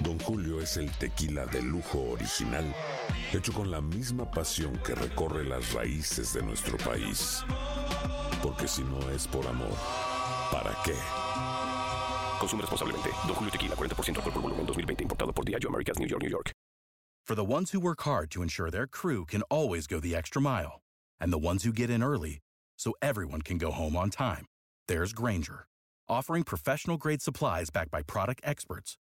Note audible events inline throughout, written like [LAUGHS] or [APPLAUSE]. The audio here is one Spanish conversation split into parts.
Don Julio es el tequila de lujo original, hecho con la misma pasión que recorre las raíces de nuestro país. Porque si no es por amor, ¿para qué? Consume responsablemente. Don Julio Tequila, 40% alcohol por volumen, 2020. Importado por Diageo Americas, New York, New York. For the ones who work hard to ensure their crew can always go the extra mile, and the ones who get in early so everyone can go home on time, there's Granger, offering professional-grade supplies backed by product experts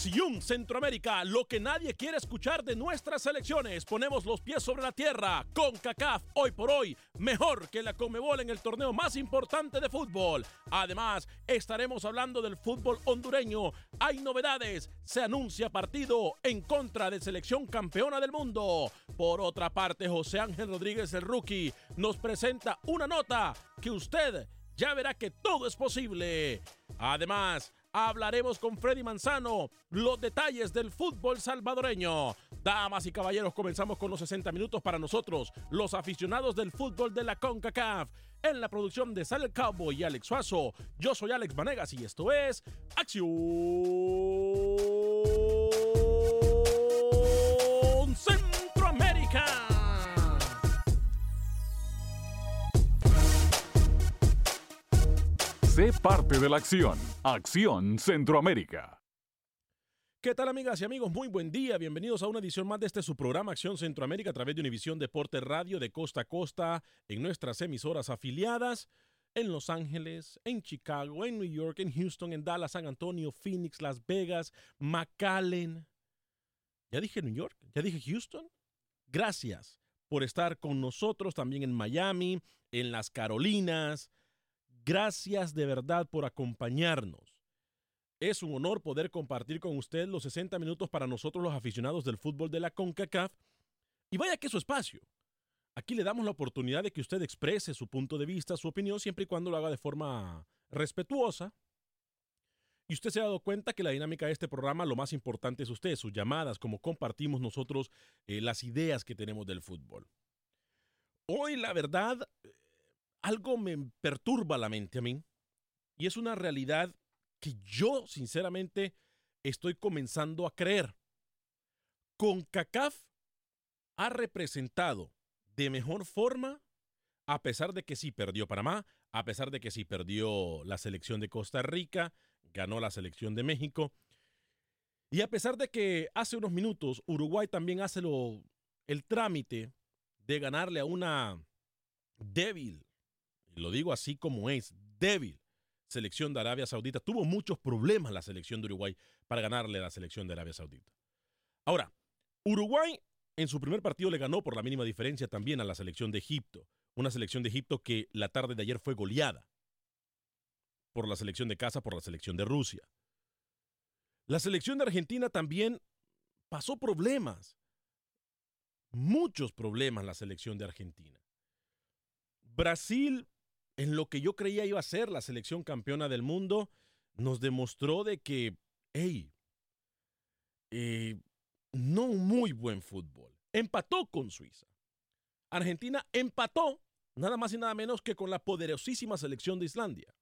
Acción Centroamérica, lo que nadie quiere escuchar de nuestras selecciones, ponemos los pies sobre la tierra. Con CACAF, hoy por hoy, mejor que la Comebol en el torneo más importante de fútbol. Además, estaremos hablando del fútbol hondureño. Hay novedades, se anuncia partido en contra de selección campeona del mundo. Por otra parte, José Ángel Rodríguez, el rookie, nos presenta una nota que usted ya verá que todo es posible. Además, hablaremos con Freddy Manzano los detalles del fútbol salvadoreño. Damas y caballeros, comenzamos con los 60 minutos para nosotros, los aficionados del fútbol de la CONCACAF. En la producción de Sal Cowboy y Alex Suazo, yo soy Alex Vanegas y esto es Acción Sé parte de la acción. Acción Centroamérica. ¿Qué tal amigas y amigos? Muy buen día. Bienvenidos a una edición más de este su programa Acción Centroamérica a través de Univisión Deporte Radio de costa a costa en nuestras emisoras afiliadas en Los Ángeles, en Chicago, en New York, en Houston, en Dallas, San Antonio, Phoenix, Las Vegas, McAllen. ¿Ya dije New York? ¿Ya dije Houston? Gracias por estar con nosotros también en Miami, en las Carolinas. Gracias de verdad por acompañarnos. Es un honor poder compartir con usted los 60 minutos para nosotros los aficionados del fútbol de la CONCACAF. Y vaya que es su espacio. Aquí le damos la oportunidad de que usted exprese su punto de vista, su opinión, siempre y cuando lo haga de forma respetuosa. Y usted se ha dado cuenta que la dinámica de este programa, lo más importante es usted, sus llamadas, como compartimos nosotros eh, las ideas que tenemos del fútbol. Hoy, la verdad, algo me perturba la mente a mí y es una realidad que yo sinceramente estoy comenzando a creer. CONCACAF ha representado de mejor forma, a pesar de que sí perdió Panamá, a pesar de que sí perdió la selección de Costa Rica, ganó la selección de México, y a pesar de que hace unos minutos Uruguay también hace lo, el trámite de ganarle a una débil lo digo así como es, débil selección de Arabia Saudita. Tuvo muchos problemas la selección de Uruguay para ganarle a la selección de Arabia Saudita. Ahora, Uruguay en su primer partido le ganó por la mínima diferencia también a la selección de Egipto. Una selección de Egipto que la tarde de ayer fue goleada por la selección de casa, por la selección de Rusia. La selección de Argentina también pasó problemas. Muchos problemas la selección de Argentina. Brasil en lo que yo creía iba a ser la selección campeona del mundo, nos demostró de que, hey, eh, no muy buen fútbol. Empató con Suiza. Argentina empató nada más y nada menos que con la poderosísima selección de Islandia.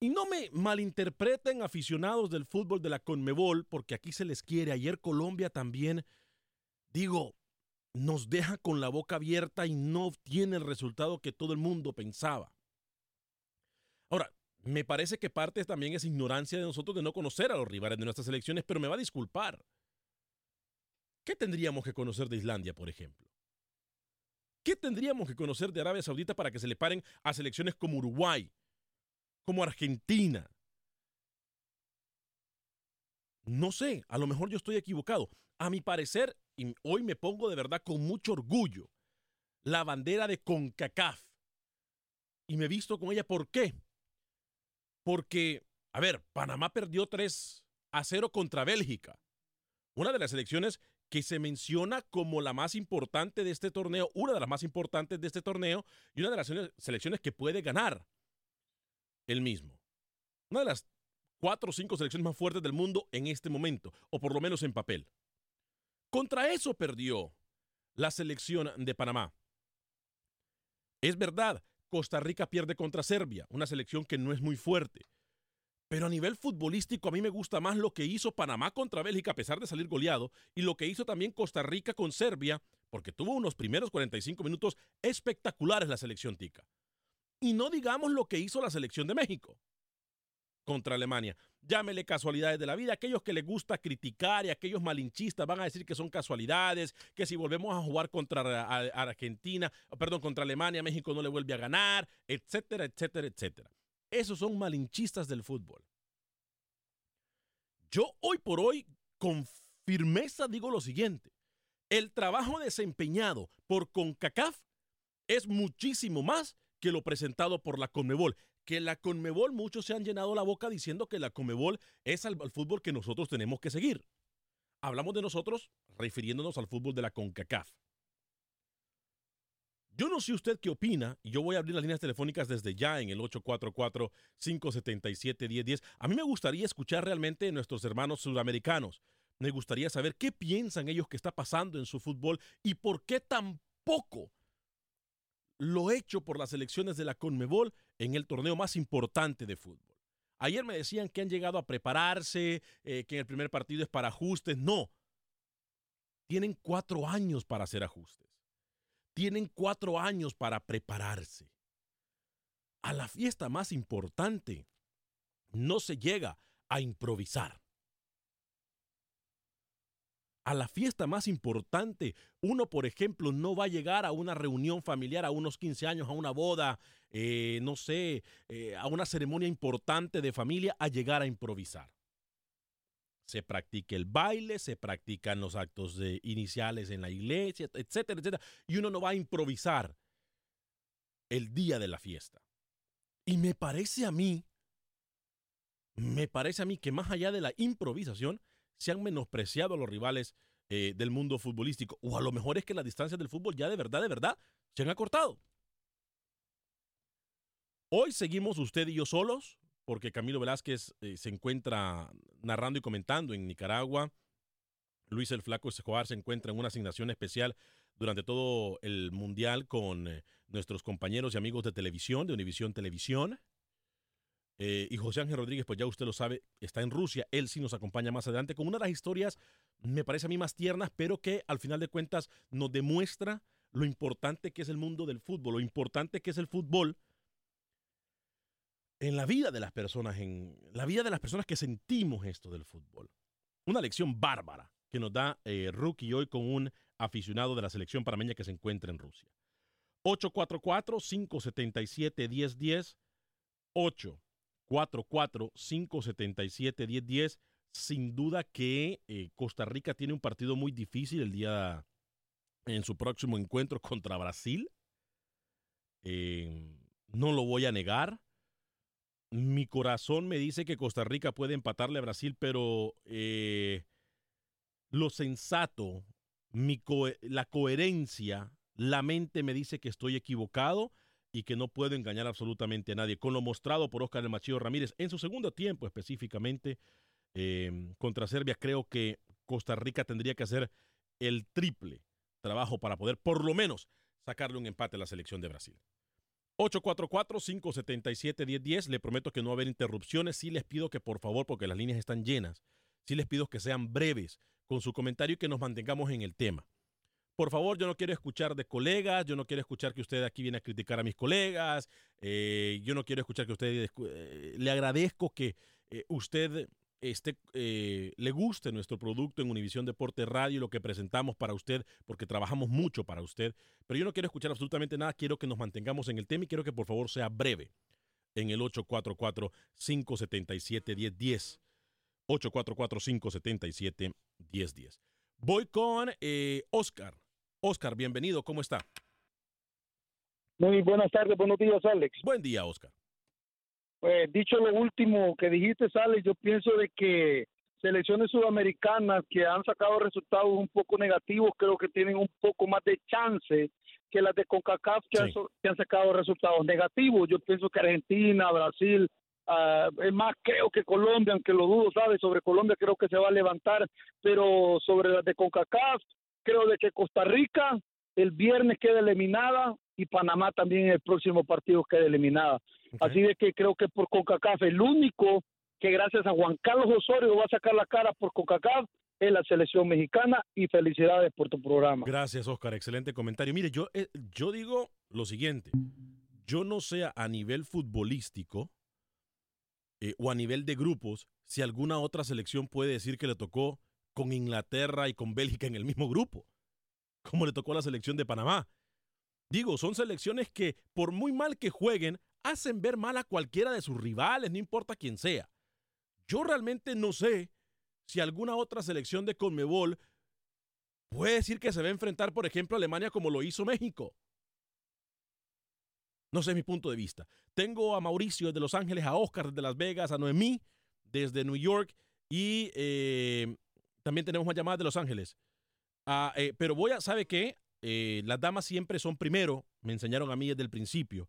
Y no me malinterpreten aficionados del fútbol de la Conmebol, porque aquí se les quiere. Ayer Colombia también, digo, nos deja con la boca abierta y no obtiene el resultado que todo el mundo pensaba. Ahora, me parece que parte también es ignorancia de nosotros de no conocer a los rivales de nuestras elecciones, pero me va a disculpar. ¿Qué tendríamos que conocer de Islandia, por ejemplo? ¿Qué tendríamos que conocer de Arabia Saudita para que se le paren a selecciones como Uruguay, como Argentina? No sé, a lo mejor yo estoy equivocado. A mi parecer, y hoy me pongo de verdad con mucho orgullo, la bandera de CONCACAF. Y me he visto con ella, ¿por qué? Porque, a ver, Panamá perdió 3 a 0 contra Bélgica. Una de las elecciones que se menciona como la más importante de este torneo, una de las más importantes de este torneo y una de las selecciones que puede ganar el mismo. Una de las cuatro o cinco selecciones más fuertes del mundo en este momento, o por lo menos en papel. Contra eso perdió la selección de Panamá. Es verdad, Costa Rica pierde contra Serbia, una selección que no es muy fuerte. Pero a nivel futbolístico a mí me gusta más lo que hizo Panamá contra Bélgica a pesar de salir goleado y lo que hizo también Costa Rica con Serbia porque tuvo unos primeros 45 minutos espectaculares la selección tica. Y no digamos lo que hizo la selección de México contra Alemania. Llámele casualidades de la vida. Aquellos que les gusta criticar y aquellos malinchistas van a decir que son casualidades, que si volvemos a jugar contra Argentina, perdón, contra Alemania, México no le vuelve a ganar, etcétera, etcétera, etcétera. Esos son malinchistas del fútbol. Yo hoy por hoy con firmeza digo lo siguiente. El trabajo desempeñado por CONCACAF es muchísimo más que lo presentado por la CONMEBOL. Que la CONMEBOL, muchos se han llenado la boca diciendo que la CONMEBOL es el fútbol que nosotros tenemos que seguir. Hablamos de nosotros refiriéndonos al fútbol de la CONCACAF. Yo no sé usted qué opina, y yo voy a abrir las líneas telefónicas desde ya en el 844-577-1010. A mí me gustaría escuchar realmente a nuestros hermanos sudamericanos. Me gustaría saber qué piensan ellos que está pasando en su fútbol y por qué tan poco lo hecho por las elecciones de la Conmebol en el torneo más importante de fútbol. Ayer me decían que han llegado a prepararse, eh, que en el primer partido es para ajustes. No. Tienen cuatro años para hacer ajustes tienen cuatro años para prepararse. A la fiesta más importante no se llega a improvisar. A la fiesta más importante, uno, por ejemplo, no va a llegar a una reunión familiar, a unos 15 años, a una boda, eh, no sé, eh, a una ceremonia importante de familia, a llegar a improvisar se practica el baile, se practican los actos de, iniciales en la iglesia, etcétera, etcétera. Y uno no va a improvisar el día de la fiesta. Y me parece a mí, me parece a mí que más allá de la improvisación, se han menospreciado a los rivales eh, del mundo futbolístico. O a lo mejor es que las distancias del fútbol ya de verdad, de verdad, se han acortado. Hoy seguimos usted y yo solos, porque Camilo Velázquez eh, se encuentra narrando y comentando en Nicaragua. Luis el Flaco Escobar se encuentra en una asignación especial durante todo el Mundial con eh, nuestros compañeros y amigos de televisión, de Univisión Televisión. Eh, y José Ángel Rodríguez, pues ya usted lo sabe, está en Rusia. Él sí nos acompaña más adelante con una de las historias, me parece a mí más tiernas, pero que al final de cuentas nos demuestra lo importante que es el mundo del fútbol, lo importante que es el fútbol en la vida de las personas, en la vida de las personas que sentimos esto del fútbol. Una lección bárbara que nos da eh, Rookie hoy con un aficionado de la selección parameña que se encuentra en Rusia. 844-577-1010. 844-577-1010. Sin duda que eh, Costa Rica tiene un partido muy difícil el día en su próximo encuentro [LAUGHS] contra Brasil. Eh, no lo voy a negar. Mi corazón me dice que Costa Rica puede empatarle a Brasil, pero eh, lo sensato, la coherencia, la mente me dice que estoy equivocado y que no puedo engañar absolutamente a nadie. Con lo mostrado por Oscar El Machillo Ramírez en su segundo tiempo específicamente em, contra Serbia, creo que Costa Rica tendría que hacer el triple trabajo para poder por lo menos sacarle un empate a la selección de Brasil. 844-577-1010. Le prometo que no va a haber interrupciones. Sí les pido que por favor, porque las líneas están llenas, sí les pido que sean breves con su comentario y que nos mantengamos en el tema. Por favor, yo no quiero escuchar de colegas, yo no quiero escuchar que usted aquí viene a criticar a mis colegas, eh, yo no quiero escuchar que usted... Eh, le agradezco que eh, usted este, le guste nuestro producto en Univisión Deporte Radio, lo que presentamos para usted, porque trabajamos mucho para usted. Pero yo no quiero escuchar absolutamente nada, quiero que nos mantengamos en el tema y quiero que por favor sea breve en el 844-577-1010. 844-577-1010. Voy con eh, Oscar. Oscar, bienvenido, ¿cómo está? Muy buenas tardes, buenos días, Alex. Buen día, Oscar. Pues dicho lo último que dijiste, Alex, yo pienso de que selecciones sudamericanas que han sacado resultados un poco negativos, creo que tienen un poco más de chance que las de CONCACAF que, han, que han sacado resultados negativos. Yo pienso que Argentina, Brasil, Uh, es más, creo que Colombia, aunque lo dudo, ¿sabes? Sobre Colombia creo que se va a levantar, pero sobre las de CONCACAF, creo de que Costa Rica el viernes queda eliminada y Panamá también en el próximo partido queda eliminada. Así de que creo que por CONCACAF el único que gracias a Juan Carlos Osorio va a sacar la cara por CONCACAF es la selección mexicana y felicidades por tu programa. Gracias, Oscar. Excelente comentario. Mire, yo, eh, yo digo lo siguiente. Yo no sé a nivel futbolístico eh, o a nivel de grupos, si alguna otra selección puede decir que le tocó con Inglaterra y con Bélgica en el mismo grupo, como le tocó a la selección de Panamá. Digo, son selecciones que, por muy mal que jueguen, hacen ver mal a cualquiera de sus rivales, no importa quién sea. Yo realmente no sé si alguna otra selección de Conmebol puede decir que se va a enfrentar, por ejemplo, a Alemania como lo hizo México. No sé, mi punto de vista. Tengo a Mauricio desde Los Ángeles, a Oscar desde Las Vegas, a Noemí desde New York y eh, también tenemos más llamadas de Los Ángeles. Ah, eh, pero voy a, ¿sabe qué? Eh, las damas siempre son primero, me enseñaron a mí desde el principio.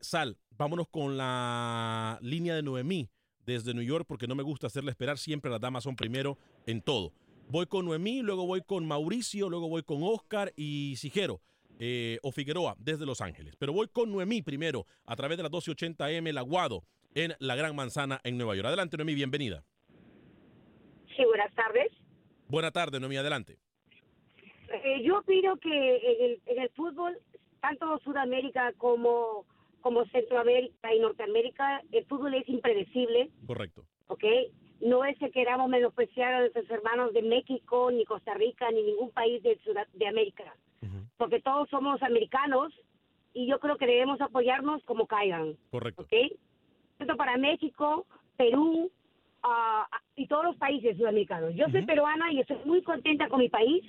Sal, vámonos con la línea de Noemí desde New York porque no me gusta hacerle esperar, siempre las damas son primero en todo. Voy con Noemí, luego voy con Mauricio, luego voy con Oscar y Sigero. Eh, o Figueroa desde Los Ángeles. Pero voy con Noemí primero a través de la 1280M El Aguado en la Gran Manzana en Nueva York. Adelante, Noemí, bienvenida. Sí, buenas tardes. Buenas tardes, Noemí, adelante. Eh, yo opino que en el, fútbol, tanto Sudamérica como, como Centroamérica y Norteamérica, el fútbol es impredecible. Correcto. ¿Ok? No es que queramos menospreciar a nuestros hermanos de México, ni Costa Rica, ni ningún país de, de América porque todos somos americanos y yo creo que debemos apoyarnos como caigan. Correcto. ¿Ok? Esto para México, Perú uh, y todos los países sudamericanos. Yo soy peruana y estoy muy contenta con mi país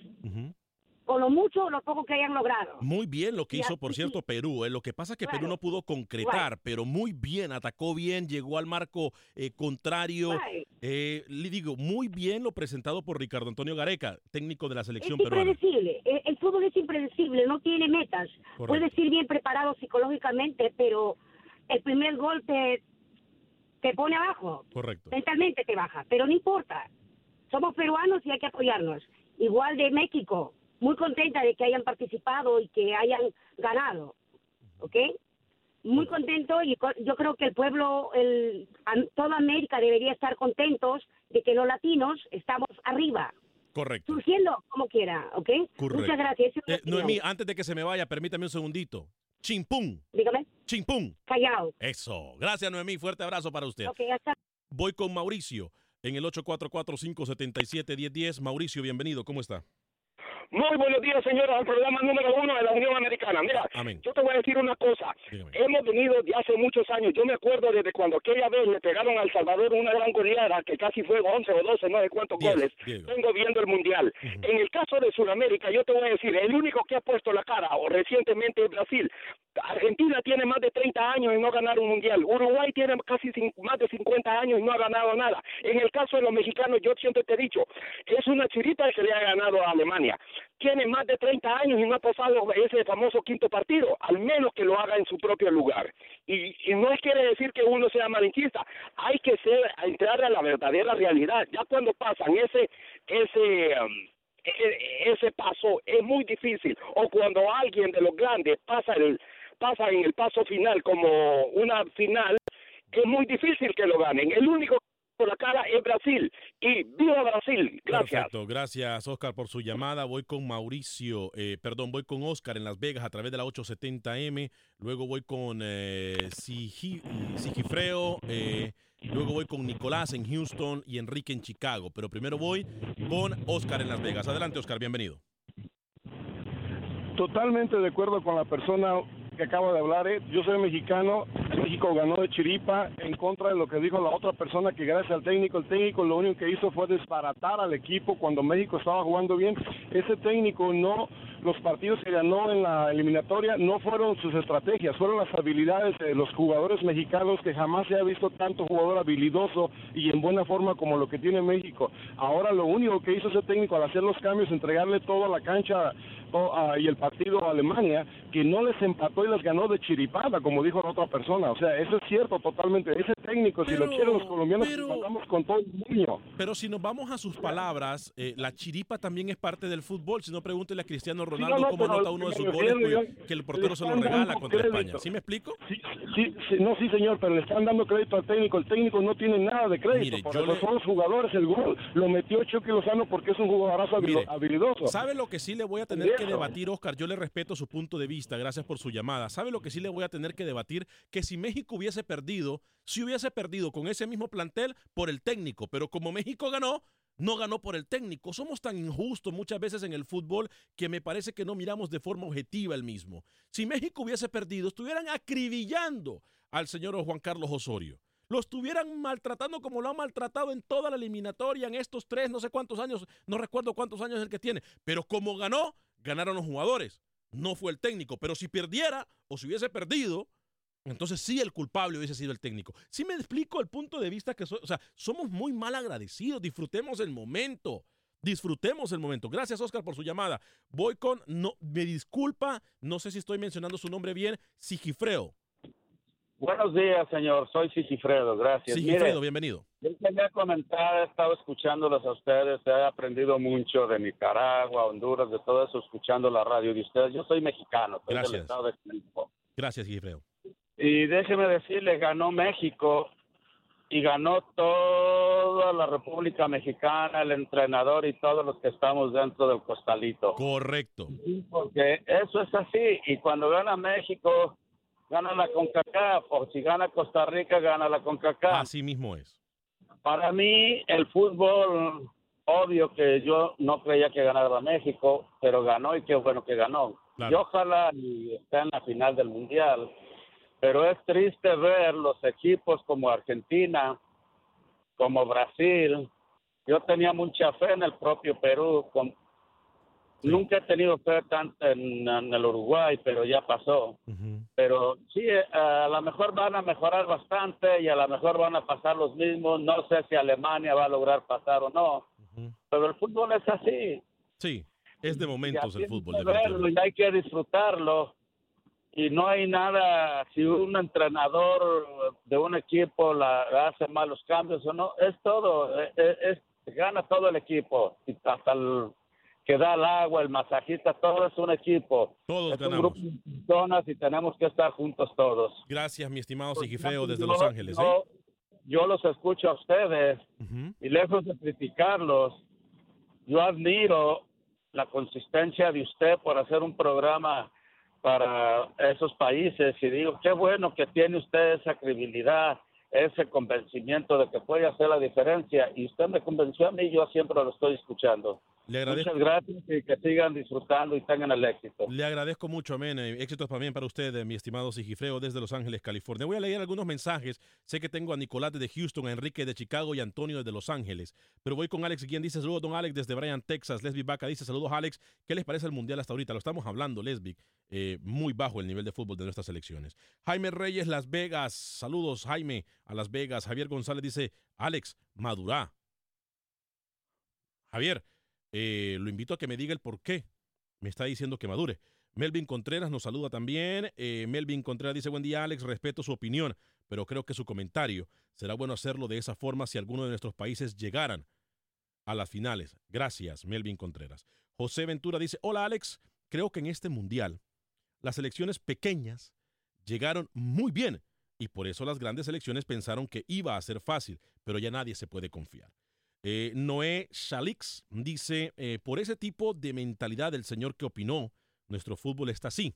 con lo mucho o lo poco que hayan logrado. Muy bien lo que hizo, por cierto, Perú. ¿eh? Lo que pasa es que Perú no pudo concretar, pero muy bien, atacó bien, llegó al marco eh, contrario. Eh, le digo, muy bien lo presentado por Ricardo Antonio Gareca, técnico de la selección es peruana. Impredecible. El, fútbol es impredecible, no tiene metas. Puedes ir bien preparado psicológicamente, pero el primer gol te, te pone abajo. Correcto. Mentalmente te baja, pero no importa. Somos peruanos y hay que apoyarnos. Igual de México muy contenta de que hayan participado y que hayan ganado, ¿ok? Muy contento y yo creo que el pueblo, el, toda América debería estar contentos de que los latinos estamos arriba. Correcto. Surgiendo como quiera, ¿ok? Muchas gracias. Eh, Noemí, antes de que se me vaya, permítame un segundito. Chimpún. Dígame. Chimpún. Callao. Eso. Gracias, Noemí. Fuerte abrazo para usted. Ok, hasta. Voy con Mauricio en el 844-577-1010. Mauricio, bienvenido. ¿Cómo está? Muy buenos días, señora, al programa número uno de la Unión Americana. Mira, yo te voy a decir una cosa. Hemos venido de hace muchos años. Yo me acuerdo desde cuando aquella vez le pegaron a El Salvador una gran goleada que casi fue 11 o 12, no sé cuántos goles. Vengo viendo el Mundial. En el caso de Sudamérica, yo te voy a decir, el único que ha puesto la cara, o recientemente es Brasil. Argentina tiene más de 30 años y no ha ganado un Mundial. Uruguay tiene casi más de 50 años y no ha ganado nada. En el caso de los mexicanos, yo siempre te he dicho, es una chirita que le ha ganado a Alemania tiene más de 30 años y no ha pasado ese famoso quinto partido, al menos que lo haga en su propio lugar. Y, no quiere decir que uno sea malinchista, hay que ser, entrar a la verdadera realidad. Ya cuando pasan ese, ese, um, e, ese paso es muy difícil. O cuando alguien de los grandes pasa el pasa en el paso final como una final, es muy difícil que lo ganen. El único por la cara es Brasil. Y viva Brasil. Gracias. Perfecto. Gracias, Oscar, por su llamada. Voy con Mauricio, eh, perdón, voy con Oscar en Las Vegas a través de la 870M. Luego voy con eh, Sigifreo. Eh, luego voy con Nicolás en Houston y Enrique en Chicago. Pero primero voy con Oscar en Las Vegas. Adelante, Oscar, bienvenido. Totalmente de acuerdo con la persona que acaba de hablar, ¿eh? yo soy mexicano, México ganó de chiripa en contra de lo que dijo la otra persona que gracias al técnico, el técnico lo único que hizo fue desbaratar al equipo cuando México estaba jugando bien. Ese técnico no, los partidos que ganó en la eliminatoria no fueron sus estrategias, fueron las habilidades de los jugadores mexicanos que jamás se ha visto tanto jugador habilidoso y en buena forma como lo que tiene México. Ahora lo único que hizo ese técnico al hacer los cambios, entregarle toda la cancha y el partido a Alemania, que no les empató y les ganó de chiripada, como dijo la otra persona. O sea, eso es cierto totalmente. Ese técnico, si lo quieren los colombianos, pero, con todo el niño. Pero si nos vamos a sus palabras, eh, la chiripa también es parte del fútbol. Si no, pregúntele a Cristiano Ronaldo cómo anota uno de sus goles, pues, que el portero se lo regala contra España. ¿Sí me explico? Sí, sí, no, sí, señor, pero le están dando crédito al técnico. El técnico no tiene nada de crédito. Mire, son los jugadores. El gol lo metió Chucky Lozano porque es un jugadorazo habilidoso. ¿Sabe lo que sí le voy a tener que debatir, Oscar. Yo le respeto su punto de vista, gracias por su llamada. ¿Sabe lo que sí le voy a tener que debatir? Que si México hubiese perdido, si hubiese perdido con ese mismo plantel por el técnico, pero como México ganó, no ganó por el técnico. Somos tan injustos muchas veces en el fútbol que me parece que no miramos de forma objetiva el mismo. Si México hubiese perdido, estuvieran acribillando al señor Juan Carlos Osorio lo estuvieran maltratando como lo han maltratado en toda la eliminatoria en estos tres, no sé cuántos años, no recuerdo cuántos años es el que tiene, pero como ganó, ganaron los jugadores, no fue el técnico, pero si perdiera o si hubiese perdido, entonces sí el culpable hubiese sido el técnico. Sí me explico el punto de vista que, o sea, somos muy mal agradecidos, disfrutemos el momento. Disfrutemos el momento. Gracias, Oscar, por su llamada. Voy con, no, me disculpa, no sé si estoy mencionando su nombre bien, Sigifreo. Buenos días, señor. Soy Sigifredo. Gracias. Sigifredo, bienvenido. Yo quería comentar, he estado escuchándolos a ustedes, he aprendido mucho de Nicaragua, Honduras, de todo eso, escuchando la radio de ustedes. Yo soy mexicano, Gracias. Gracias, Sigifredo. Y déjeme decirle, ganó México y ganó toda la República Mexicana, el entrenador y todos los que estamos dentro del costalito. Correcto. Porque eso es así. Y cuando gana México gana la CONCACAF, o si gana Costa Rica, gana la CONCACAF. Así mismo es. Para mí, el fútbol, obvio que yo no creía que ganara México, pero ganó y qué bueno que ganó. Y ojalá y esté en la final del Mundial. Pero es triste ver los equipos como Argentina, como Brasil. Yo tenía mucha fe en el propio Perú, con, Nunca he tenido fe tanto en, el Uruguay, pero ya pasó. Pero sí, eh, a lo mejor van a mejorar bastante y a lo mejor van a pasar los mismos. No sé si Alemania va a lograr pasar o no. Pero el fútbol es así. Sí, es de momentos el fútbol. y hay que disfrutarlo. Y no hay nada, si un entrenador de un equipo la, hace malos cambios o no, es todo, es, es, gana todo el equipo, hasta el que da el agua, el masajista, todo es un equipo. Todos es ganamos. un grupo de personas y tenemos que estar juntos todos. Gracias, mi estimado Sigifreo desde Los Ángeles. ¿eh? Yo, los escucho a ustedes y lejos de criticarlos, yo admiro la consistencia de usted por hacer un programa para esos países y digo, qué bueno que tiene usted esa credibilidad, ese convencimiento de que puede hacer la diferencia y usted me convenció a mí, yo siempre lo estoy escuchando. Le agradezco. Muchas gracias y que sigan disfrutando y tengan el éxito. Le agradezco mucho, amén. Eh, éxitos también para usted, eh, mi estimado Sigifreo, desde Los Ángeles, California. Voy a leer algunos mensajes. Sé que tengo a Nicolás de Houston, a Enrique de Chicago y Antonio desde Los Ángeles. Pero voy con Alex, quien dice saludos, don Alex, desde Bryan, Texas. Lesbic Vaca dice saludos, Alex. ¿Qué les parece el Mundial hasta ahorita? Lo estamos hablando, Lesbic. Eh, muy bajo el nivel de fútbol de nuestras selecciones. Jaime Reyes, Las Vegas. Saludos, Jaime, a Las Vegas. Javier González dice, Alex, madurá. Javier, eh, lo invito a que me diga el por qué me está diciendo que madure. Melvin Contreras nos saluda también. Eh, Melvin Contreras dice, buen día Alex, respeto su opinión, pero creo que su comentario será bueno hacerlo de esa forma si alguno de nuestros países llegaran a las finales. Gracias, Melvin Contreras. José Ventura dice, hola Alex, creo que en este mundial las selecciones pequeñas llegaron muy bien y por eso las grandes selecciones pensaron que iba a ser fácil, pero ya nadie se puede confiar. Eh, Noé Shalix dice, eh, por ese tipo de mentalidad del señor que opinó, nuestro fútbol está así.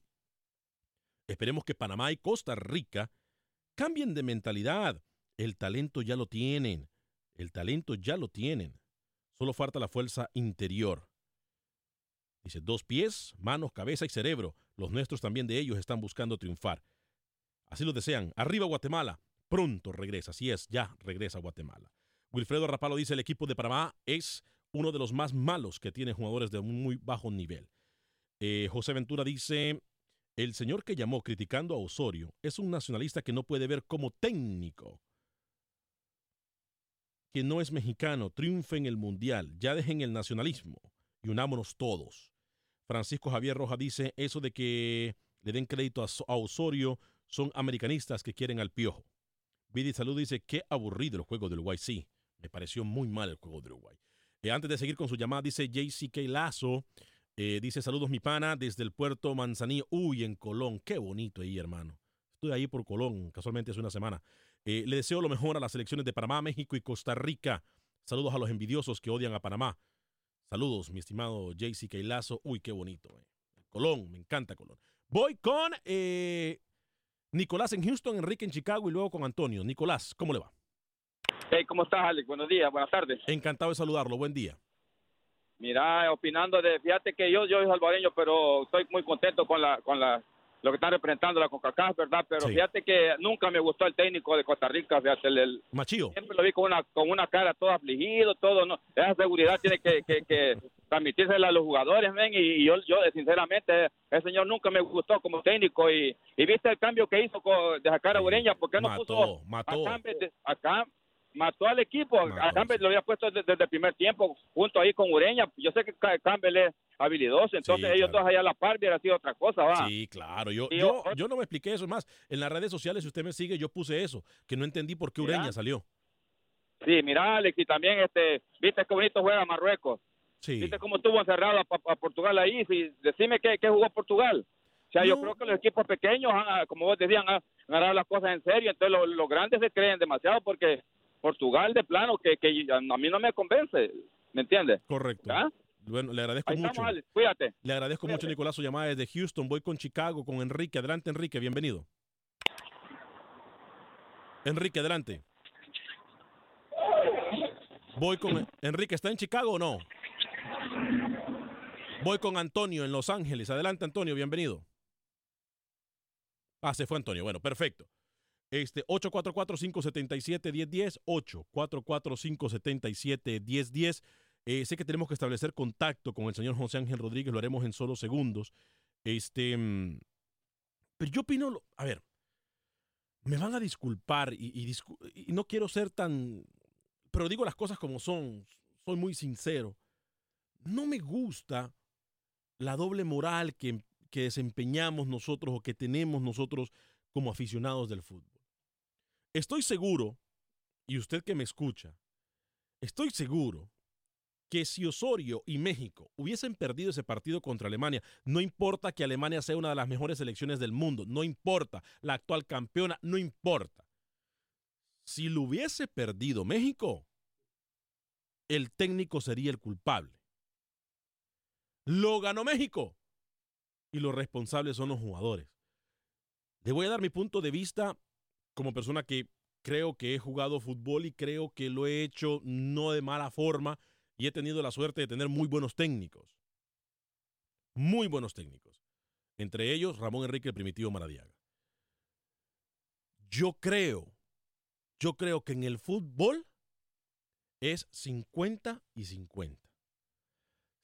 Esperemos que Panamá y Costa Rica cambien de mentalidad. El talento ya lo tienen. El talento ya lo tienen. Solo falta la fuerza interior. Dice, dos pies, manos, cabeza y cerebro. Los nuestros también de ellos están buscando triunfar. Así lo desean. Arriba Guatemala. Pronto regresa. Así es, ya regresa a Guatemala. Wilfredo Rapalo dice, el equipo de Panamá es uno de los más malos que tiene jugadores de un muy bajo nivel. Eh, José Ventura dice, el señor que llamó criticando a Osorio es un nacionalista que no puede ver como técnico que no es mexicano triunfe en el mundial. Ya dejen el nacionalismo y unámonos todos. Francisco Javier Roja dice eso de que le den crédito a, Osorio son americanistas que quieren al piojo. Vidi Salud dice qué aburrido el juego del Uruguay. Me pareció muy mal el juego del Uruguay. Eh, antes de seguir con su llamada, dice JCK Lazo. Eh, dice saludos mi pana desde el puerto Manzanillo. Uy, en Colón. Qué bonito ahí, hermano. Estoy ahí por Colón, casualmente hace una semana. Eh, le deseo lo mejor a las selecciones de Panamá, México y Costa Rica. Saludos a los envidiosos que odian a Panamá. Saludos, mi estimado JC Keilazo. Uy, qué bonito. Colón, me encanta Colón. Voy con Nicolás en Houston, Enrique en Chicago y luego con Antonio. Nicolás, ¿cómo le va? Hey, ¿cómo estás, Alex? Buenos días, buenas tardes. Encantado de saludarlo, buen día. Mira, opinando de, fíjate que yo, yo soy salvadoreño, pero estoy muy contento con la, con la lo que está representando la CONCACAF, ¿verdad? Pero fíjate que nunca me gustó el técnico de Costa Rica, fíjate, el, Machío. Siempre lo vi con una, con una cara todo afligido, todo, ¿no? Esa seguridad tiene que, que, que [LAUGHS] transmitírsela a los jugadores, ven, y, yo, yo, sinceramente, el señor nunca me gustó como técnico, y, y viste el cambio que hizo con, de sacar a Ureña, ¿por qué no puso mató. acá, mató al equipo. a Campbell lo había puesto desde, el primer tiempo, junto ahí con Ureña. Yo sé que Campbell es habilidoso, entonces ellos dos allá a la par hubiera sido otra cosa, va. Sí, claro. Yo, yo, yo, no me expliqué eso. más, en las redes sociales, si usted me sigue, yo puse eso, que no entendí por qué Ureña salió. Sí, mira, Alex, y también, este, viste qué bonito juega Marruecos. Sí. Viste cómo estuvo encerrado a, Portugal ahí. Sí, decime qué, qué jugó Portugal. O sea, yo creo que los equipos pequeños, como vos decían, han agarrado las cosas en serio. Entonces, los grandes se creen demasiado porque Portugal de plano que, que a mí no me convence, ¿me entiendes? Correcto. Bueno, le agradezco mucho. cuídate. Le agradezco mucho, Nicolás, su llamada desde Houston. Voy con Chicago, con Enrique. Adelante, Enrique, bienvenido. Enrique, adelante. Voy con Enrique, ¿está en Chicago o no? Voy con Antonio en Los Ángeles. Adelante, Antonio, bienvenido. Ah, se fue Antonio. Bueno, perfecto. Este, 844-577-1010, 844-577-1010. Eh, sé que tenemos que establecer contacto con el señor José Ángel Rodríguez, lo haremos en solo segundos. Este, mm, pero yo opino, a ver, me van a disculpar y, y, no quiero ser tan, pero digo las cosas como son, soy muy sincero. No me gusta la doble moral que, que desempeñamos nosotros o que tenemos nosotros como aficionados del fútbol. Estoy seguro, y usted que me escucha, estoy seguro que si Osorio y México hubiesen perdido ese partido contra Alemania, no importa que Alemania sea una de las mejores selecciones del mundo, no importa, la actual campeona, no importa. Si lo hubiese perdido México, el técnico sería el culpable. Lo ganó México y los responsables son los jugadores. Le voy a dar mi punto de vista como persona que creo que he jugado fútbol y creo que lo he hecho no de mala forma y he tenido la suerte de tener muy buenos técnicos. Muy buenos técnicos. Entre ellos Ramón Enrique Primitivo Maradiaga. Yo creo, yo creo que en el fútbol es 50 y 50.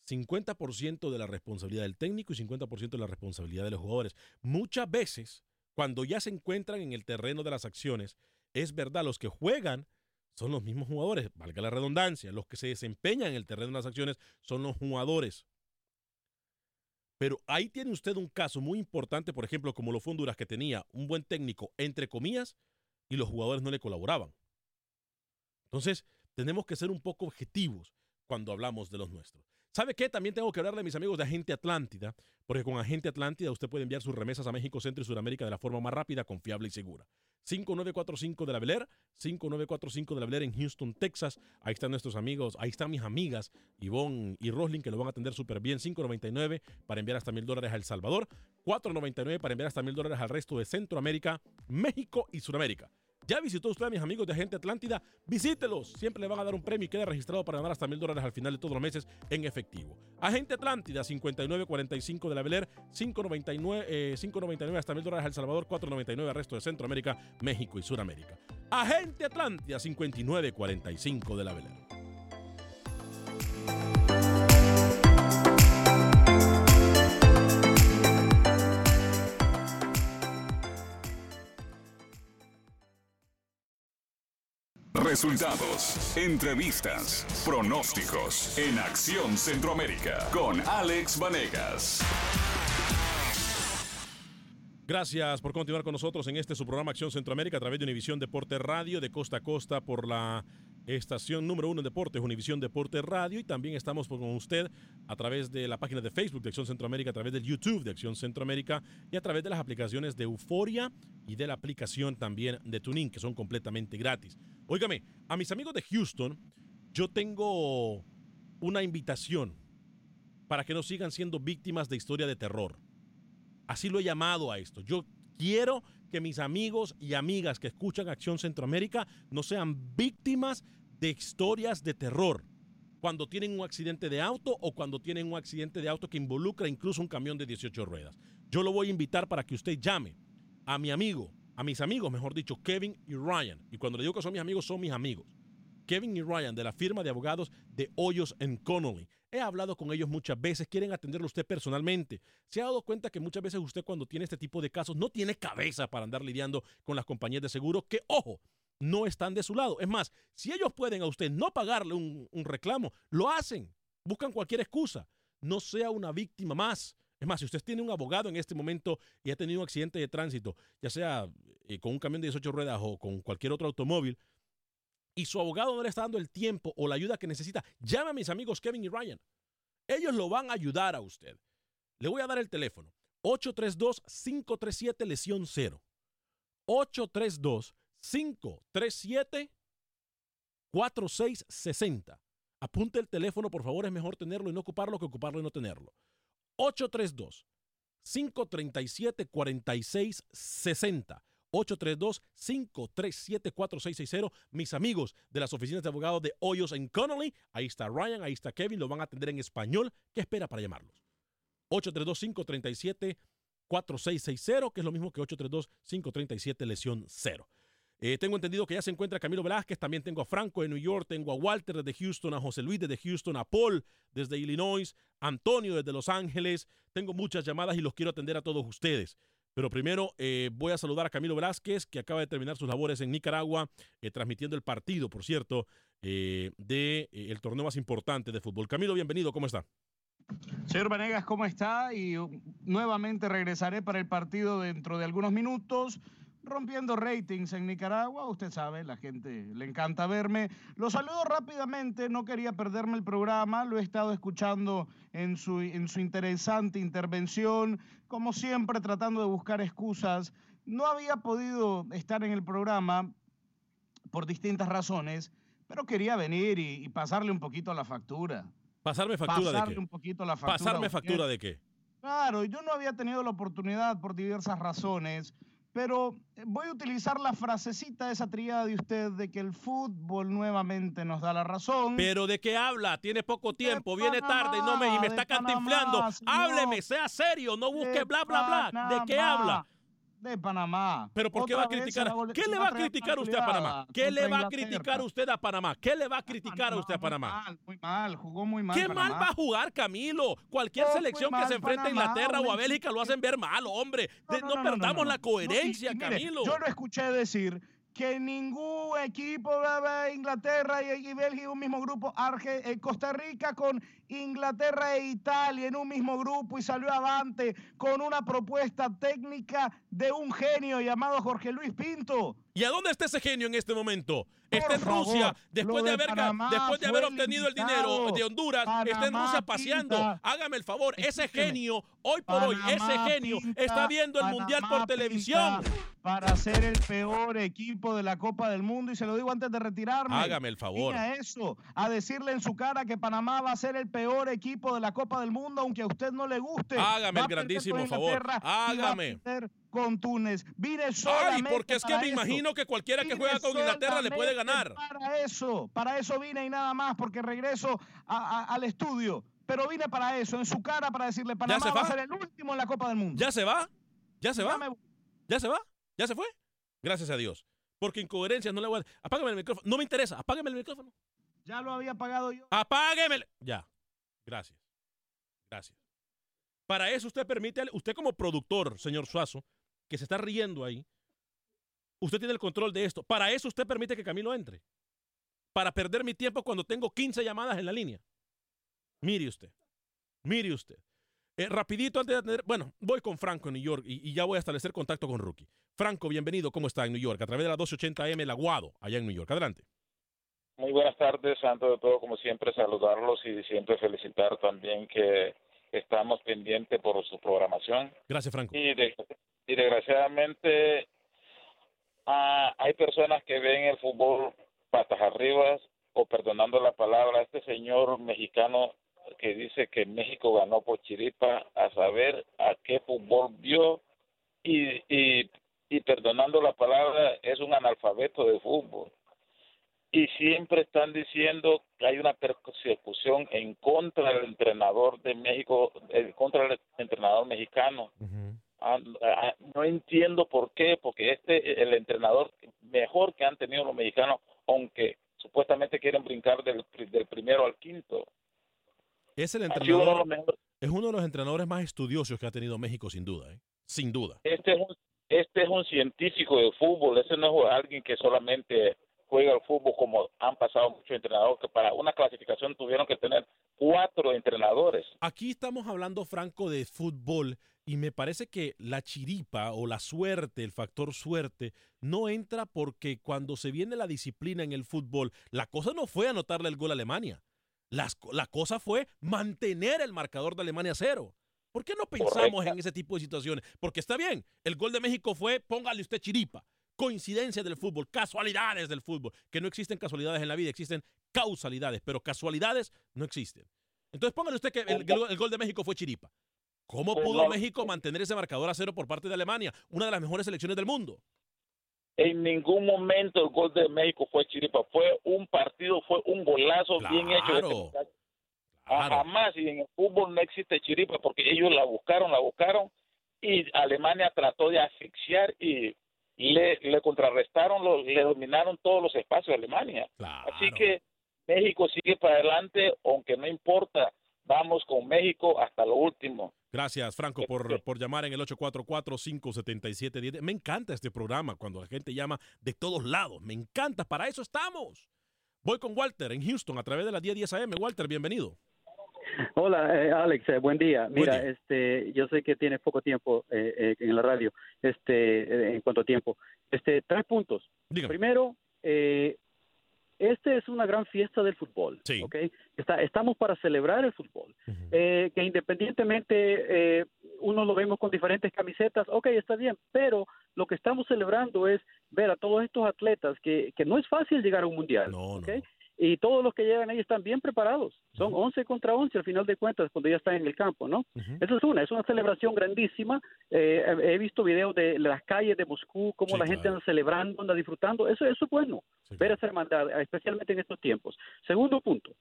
50% de la responsabilidad del técnico y 50% de la responsabilidad de los jugadores. Muchas veces cuando ya se encuentran en el terreno de las acciones, es verdad, los que juegan son los mismos jugadores, valga la redundancia, los que se desempeñan en el terreno de las acciones son los jugadores. Pero ahí tiene usted un caso muy importante, por ejemplo, como lo fue Honduras, que tenía un buen técnico, entre comillas, y los jugadores no le colaboraban. Entonces, tenemos que ser un poco objetivos cuando hablamos de los nuestros. ¿Sabe qué? También tengo que hablarle a mis amigos de Agente Atlántida, porque con Agente Atlántida usted puede enviar sus remesas a México, Centro y Sudamérica de la forma más rápida, confiable y segura. 5945 de la Beler, 5945 de la Beler en Houston, Texas. Ahí están nuestros amigos, ahí están mis amigas Ivonne y Roslin que lo van a atender súper bien. 599 para enviar hasta mil dólares a El Salvador, 499 para enviar hasta mil dólares al resto de Centroamérica, México y Sudamérica. ¿Ya visitó usted a mis amigos de Agente Atlántida? Visítelos. Siempre le van a dar un premio y queda registrado para ganar hasta mil dólares al final de todos los meses en efectivo. Agente Atlántida, 5945 de la Beler, 599, 599 eh, hasta mil dólares al Salvador, 499 al resto de Centroamérica, México y Sudamérica. Agente Atlántida, 5945 de la Beler. Resultados, entrevistas, pronósticos en Acción Centroamérica con Alex Vanegas. Gracias por continuar con nosotros en este su programa Acción Centroamérica a través de Univisión Deporte Radio de costa a costa por la estación número uno en deportes, Univisión Deporte Radio, y también estamos con usted a través de la página de Facebook de Acción Centroamérica, a través del YouTube de Acción Centroamérica y a través de las aplicaciones de Euforia y de la aplicación también de Tuning, que son completamente gratis. Óigame, a mis amigos de Houston, yo tengo una invitación para que no sigan siendo víctimas de historia de terror. Así lo he llamado a esto. Yo quiero que mis amigos y amigas que escuchan Acción Centroamérica no sean víctimas historias de terror cuando tienen un accidente de auto o cuando tienen un accidente de auto que involucra incluso un camión de 18 ruedas. Yo lo voy a invitar para que usted llame a mi amigo, a mis amigos, mejor dicho, Kevin y Ryan. Y cuando le digo que son mis amigos, son mis amigos. Kevin y Ryan de la firma de abogados de Hoyos Connolly. He hablado con ellos muchas veces, quieren atenderlo usted personalmente. Se ha dado cuenta que muchas veces usted cuando tiene este tipo de casos no tiene cabeza para andar lidiando con las compañías de seguro que, ojo, no están de su lado. Es más, si ellos pueden a usted no pagarle un, reclamo, lo hacen. Buscan cualquier excusa. No sea una víctima más. Es más, si usted tiene un abogado en este momento y ha tenido un accidente de tránsito, ya sea eh, con un camión de 18 ruedas o con cualquier otro automóvil, y su abogado no le está dando el tiempo o la ayuda que necesita, llame a mis amigos Kevin y Ryan. Ellos lo van a ayudar a usted. Le voy a dar el teléfono. 832-537 lesión 0. 832-537-4660. Apunte el teléfono, por favor, es mejor tenerlo y no ocuparlo que ocuparlo y no tenerlo. 832-537-4660. 832-537-4660. Mis amigos de las oficinas de abogados de Hoyos en Connolly. Ahí está Ryan, ahí está Kevin. Lo van a atender en español. ¿Qué espera para llamarlos? 832-537-4660, que es lo mismo que 832-537 lesión 0. Eh, tengo entendido que ya se encuentra Camilo Velázquez, también tengo a Franco de New York, tengo a Walter desde Houston, a José Luis desde Houston, a Paul desde Illinois, Antonio desde Los Ángeles. Tengo muchas llamadas y los quiero atender a todos ustedes. Pero primero eh, voy a saludar a Camilo Velázquez, que acaba de terminar sus labores en Nicaragua, eh, transmitiendo el partido, por cierto, del de, torneo más importante de fútbol. Camilo, bienvenido, ¿cómo está? Señor Vanegas, ¿cómo está? Y uh, nuevamente regresaré para el partido dentro de algunos minutos rompiendo ratings en Nicaragua. Usted sabe, la gente le encanta verme. Lo saludo rápidamente, no quería perderme el programa, lo he estado escuchando en su, en su interesante intervención, como siempre tratando de buscar excusas. No había podido estar en el programa por distintas razones, pero quería venir y, pasarle un poquito a la factura. ¿Pasarme factura de qué? un poquito la factura. ¿Pasarme factura de qué? Claro, yo no había tenido la oportunidad por diversas razones pero eh, voy a utilizar la frasecita de esa tríada de usted de que el fútbol nuevamente nos da la razón. Pero ¿de qué habla? Tiene poco tiempo, viene tarde y no me, y me está cantinflando. Hábleme, sea serio, no busque bla, bla, bla. ¿De qué habla? De Panamá. ¿Pero por qué va a criticar? ¿Qué le va a criticar usted a Panamá? ¿Qué le va a criticar usted a Panamá? ¿Qué le va a criticar a usted a Panamá? Muy mal, muy mal, jugó muy mal. ¿Qué mal va a jugar Camilo? Cualquier selección que se enfrente a Inglaterra o a Bélgica lo hacen ver mal, hombre. No, perdamos la coherencia, Camilo. yo lo escuché decir que ningún equipo Inglaterra y, Bélgica, un mismo grupo, eh, Costa Rica con Inglaterra e Italia en un mismo grupo y salió avante con una propuesta técnica de un genio llamado Jorge Luis Pinto. ¿Y a dónde está ese genio en este momento? Está en Rusia, después de, haber, después de haber obtenido el dinero de Honduras, está en Rusia paseando. Hágame el favor, ese genio, hoy por hoy, ese genio está viendo el Mundial por televisión. Para ser el peor equipo de la Copa del Mundo, y se lo digo antes de retirarme. Hágame el favor. A eso, a decirle en su cara que Panamá va a ser el peor equipo de la Copa del Mundo, aunque a usted no le guste. Hágame el grandísimo favor. Hágame con Túnez. Vine solamente Ay, porque es que me imagino que cualquiera que juega con Inglaterra le puede ganar. Para eso, para eso vine y nada más, porque regreso al estudio. Pero vine para eso, en su cara, para decirle, Panamá va? a ser el último en la Copa del Mundo. ¿Ya se va? ¿Ya se va? ¿Ya se va? ¿Ya se fue? Gracias a Dios. Porque incoherencia no le voy a... Apágame el micrófono. No me interesa. Apágame el micrófono. Ya lo había apagado yo. Apágueme. Ya. Gracias. Gracias. Para eso usted permite, usted como productor, señor Suazo, que se está riendo ahí, usted tiene el control de esto. Para eso usted permite que Camilo entre. Para perder mi tiempo cuando tengo 15 llamadas en la línea. Mire usted. Mire usted. Eh, rapidito antes de atender, bueno, voy con Franco en New York y, ya voy a establecer contacto con Rookie. Franco, bienvenido, ¿cómo está en New York? A través de la 280M El Aguado, allá en New York. Adelante. Muy buenas tardes, Santo de todo, como siempre, saludarlos y siempre felicitar también que estamos pendientes por su programación. Gracias, Franco. Y, desgraciadamente ah, hay personas que ven el fútbol patas arriba o perdonando la palabra, este señor mexicano que dice que México ganó por chiripa, a saber a qué fútbol vio y, y, y perdonando la palabra, es un analfabeto de fútbol y siempre están diciendo que hay una persecución en contra del entrenador de México, en contra del entrenador mexicano. Ah, ah, no entiendo por qué, porque este el entrenador mejor que han tenido los mexicanos, aunque supuestamente quieren brincar del, del primero al quinto. Es el entrenador, es uno de los entrenadores más estudiosos que ha tenido México sin duda, ¿eh? sin duda. Este es un, este es un científico de fútbol, ese no es alguien que solamente juega el fútbol como han pasado muchos entrenadores, que para una clasificación tuvieron que tener cuatro entrenadores. Aquí estamos hablando, Franco, de fútbol y me parece que la chiripa o la suerte, el factor suerte, no entra porque cuando se viene la disciplina en el fútbol, la cosa no fue anotarle el gol a Alemania. la cosa fue mantener el marcador de Alemania cero. ¿Por qué no pensamos en ese tipo de situaciones? Porque está bien, el gol de México fue, póngale usted chiripa coincidencias del fútbol, casualidades del fútbol, que no existen casualidades en la vida, existen causalidades, pero casualidades no existen. Entonces póngale usted que el, gol de México fue chiripa. ¿Cómo pudo México mantener ese marcador a cero por parte de Alemania, una de las mejores selecciones del mundo? En ningún momento el gol de México fue chiripa, fue un partido, fue un golazo bien hecho. Jamás, y en el fútbol no existe chiripa porque ellos la buscaron, la buscaron y Alemania trató de asfixiar y le, le contrarrestaron, le dominaron todos los espacios de Alemania. Así que México sigue para adelante, aunque no importa, vamos con México hasta lo último. Gracias, Franco, por, por llamar en el 844-577-10. Me encanta este programa cuando la gente llama de todos lados. Me encanta, para eso estamos. Voy con Walter en Houston a través de la 1010 AM. Walter, bienvenido. Hola, eh, Alex, eh, buen día. Mira, este, yo sé que tienes poco tiempo eh, en la radio, este, en cuanto a tiempo. Este, tres puntos. Primero, este es una gran fiesta del fútbol, sí. Está, estamos para celebrar el fútbol, que independientemente uno lo vemos con diferentes camisetas, ok, está bien, pero lo que estamos celebrando es ver a todos estos atletas que, que no es fácil llegar a un mundial, no, y todos los que llegan ahí están bien preparados. Son 11 contra 11 al final de cuentas cuando ya están en el campo, ¿no? Eso es una, es una celebración grandísima. Eh, he visto videos de las calles de Moscú, cómo la gente anda celebrando, anda disfrutando. Eso, eso es bueno, ver esa hermandad, especialmente en estos tiempos. Segundo punto,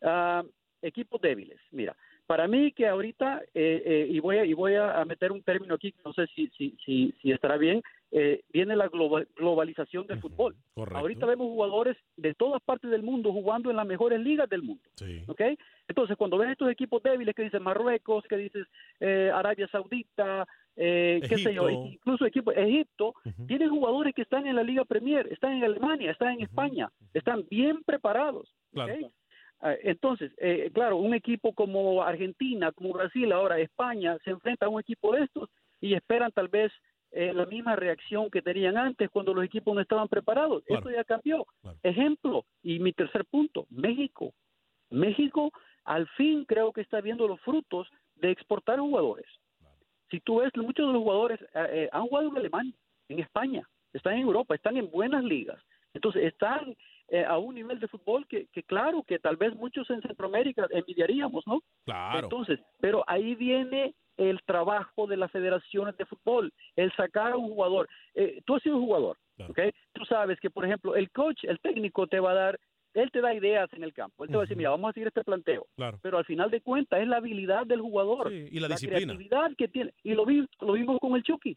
uh, equipos débiles. Mira, para mí que ahorita, eh, eh, y voy, a, y voy a meter un término aquí, no sé si, si, si, si estará bien, eh, viene la globalización del fútbol. Ahorita vemos jugadores de todas partes del mundo jugando en las mejores ligas del mundo. ¿okay? Entonces, cuando ves estos equipos débiles que dicen Marruecos, que dices Arabia Saudita, qué sé yo, incluso equipo Egipto, tienen jugadores que están en la Liga Premier, están en Alemania, están en España, están bien preparados. Ah, entonces, eh, claro, un equipo como Argentina, como Brasil, ahora España, se enfrenta a un equipo de estos y esperan tal vez eh, la misma reacción que tenían antes cuando los equipos no estaban preparados. Esto ya cambió. Ejemplo, y mi tercer punto, México. México al fin creo que está viendo los frutos de exportar jugadores. Si tú ves, muchos de los jugadores eh, han jugado en Alemania, en España, están en Europa, están en buenas ligas. Entonces están eh, a un nivel de fútbol que, que, claro, que tal vez muchos en Centroamérica envidiaríamos, ¿no? Claro. Entonces, pero ahí viene el trabajo de las federaciones de fútbol, el sacar a un jugador. Eh, tú has sido jugador, ¿ok? Tú sabes que, por ejemplo, el coach, el técnico te va a dar él te da ideas en el campo. Él te va a decir, mira, vamos a seguir este planteo. Pero al final de cuentas es la habilidad del jugador. y la, la disciplina. creatividad que tiene. Y lo, vi, lo vimos con el Chucky.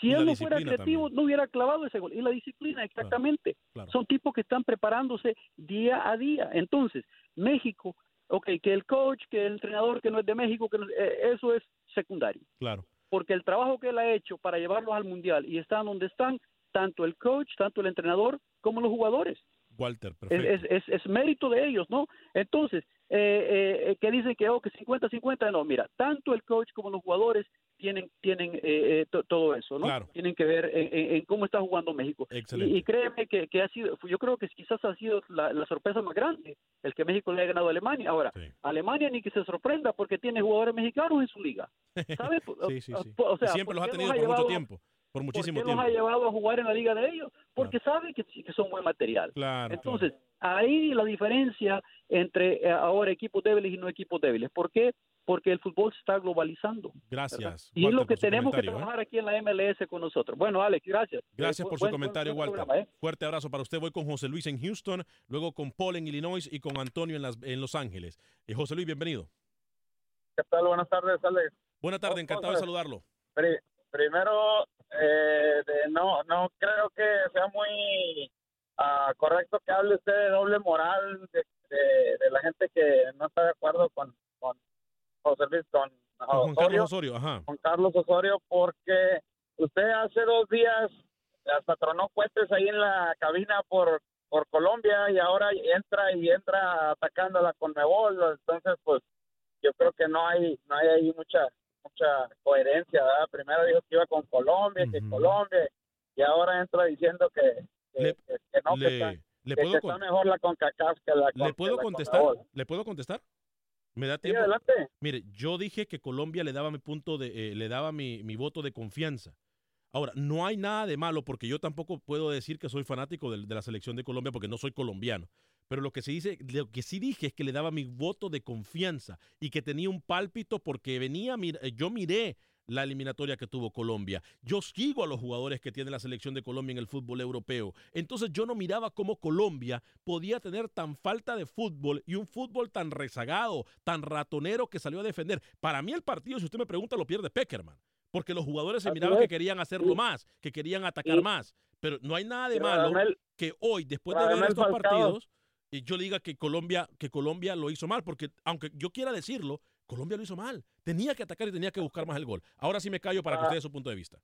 Si él no fuera creativo, no hubiera clavado ese gol. Y la disciplina, exactamente. Son tipos que están preparándose día a día. Entonces, México, ok, que el coach, que el entrenador que no es de México, que eh, eso es secundario. Claro. Porque el trabajo que él ha hecho para llevarlos al Mundial y están donde están, tanto el coach, tanto el entrenador, como los jugadores. Walter, perfecto. Es, es, mérito de ellos, ¿no? Entonces, eh, eh, que dicen que, oh, que 50-50, no, mira, tanto el coach como los jugadores tienen tienen eh, todo eso, ¿no? Tienen que ver en, cómo está jugando México. Y, y, créeme que, que, ha sido, yo creo que quizás ha sido la, sorpresa más grande, el que México le haya ganado a Alemania. Ahora, Alemania ni que se sorprenda porque tiene jugadores mexicanos en su liga. ¿Sabes? [LAUGHS] sí, sí, sí. O sea, siempre los ha tenido por mucho tiempo por muchísimo ¿Por qué tiempo. ha llevado a jugar en la liga de ellos? Porque sabe que, que, son buen material. Claro, Entonces, ahí la diferencia entre eh, ahora equipos débiles y no equipos débiles. ¿Por qué? Porque el fútbol se está globalizando. Gracias. Y es lo que tenemos que ¿eh? trabajar aquí en la MLS con nosotros. Bueno, Alex, gracias. Gracias por su comentario, Walter. ¿eh? Fuerte abrazo para usted. Voy con José Luis en Houston, luego con Paul en Illinois y con Antonio en, las, en Los Ángeles. José Luis, bienvenido. ¿Qué tal? Buenas tardes, Alex. Buenas tardes, encantado de saludarlo. Primero, eh, no, no creo que sea muy uh, correcto que hable usted de doble moral de, de, la gente que no está de acuerdo con, con José Luis, con, con Carlos Osorio, ajá. con Carlos Osorio, porque usted hace dos días hasta tronó cohetes ahí en la cabina por por Colombia y ahora entra y entra atacando a la Conmebol, entonces pues yo creo que no hay no hay ahí mucha mucha coherencia, ¿verdad? Primero dijo que iba con Colombia, que Colombia, y ahora entra diciendo que, que, no, le, que, está, que está mejor la CONCACAF que la ¿Le puedo contestar? ¿Le puedo contestar? ¿Me da tiempo? adelante. Mire, yo dije que Colombia le daba mi punto de, eh, le daba mi, mi voto de confianza. Ahora, no hay nada de malo porque yo tampoco puedo decir que soy fanático de, de, la selección de Colombia porque no soy colombiano. Pero lo que se dice, lo que sí dije es que le daba mi voto de confianza y que tenía un pálpito porque venía, yo miré la eliminatoria que tuvo Colombia. Yo sigo a los jugadores que tiene la selección de Colombia en el fútbol europeo. Entonces yo no miraba cómo Colombia podía tener tan falta de fútbol y un fútbol tan rezagado, tan ratonero que salió a defender. Para mí el partido, si usted me pregunta, lo pierde Peckerman porque los jugadores se miraban que querían hacerlo más, que querían atacar más. Pero no hay nada de malo que hoy, después de ver estos partidos, yo diga que Colombia, que Colombia lo hizo mal, porque aunque yo quiera decirlo, Colombia lo hizo mal. Tenía que atacar y tenía que buscar más el gol. Ahora sí me callo para que ah. usted dé su punto de vista.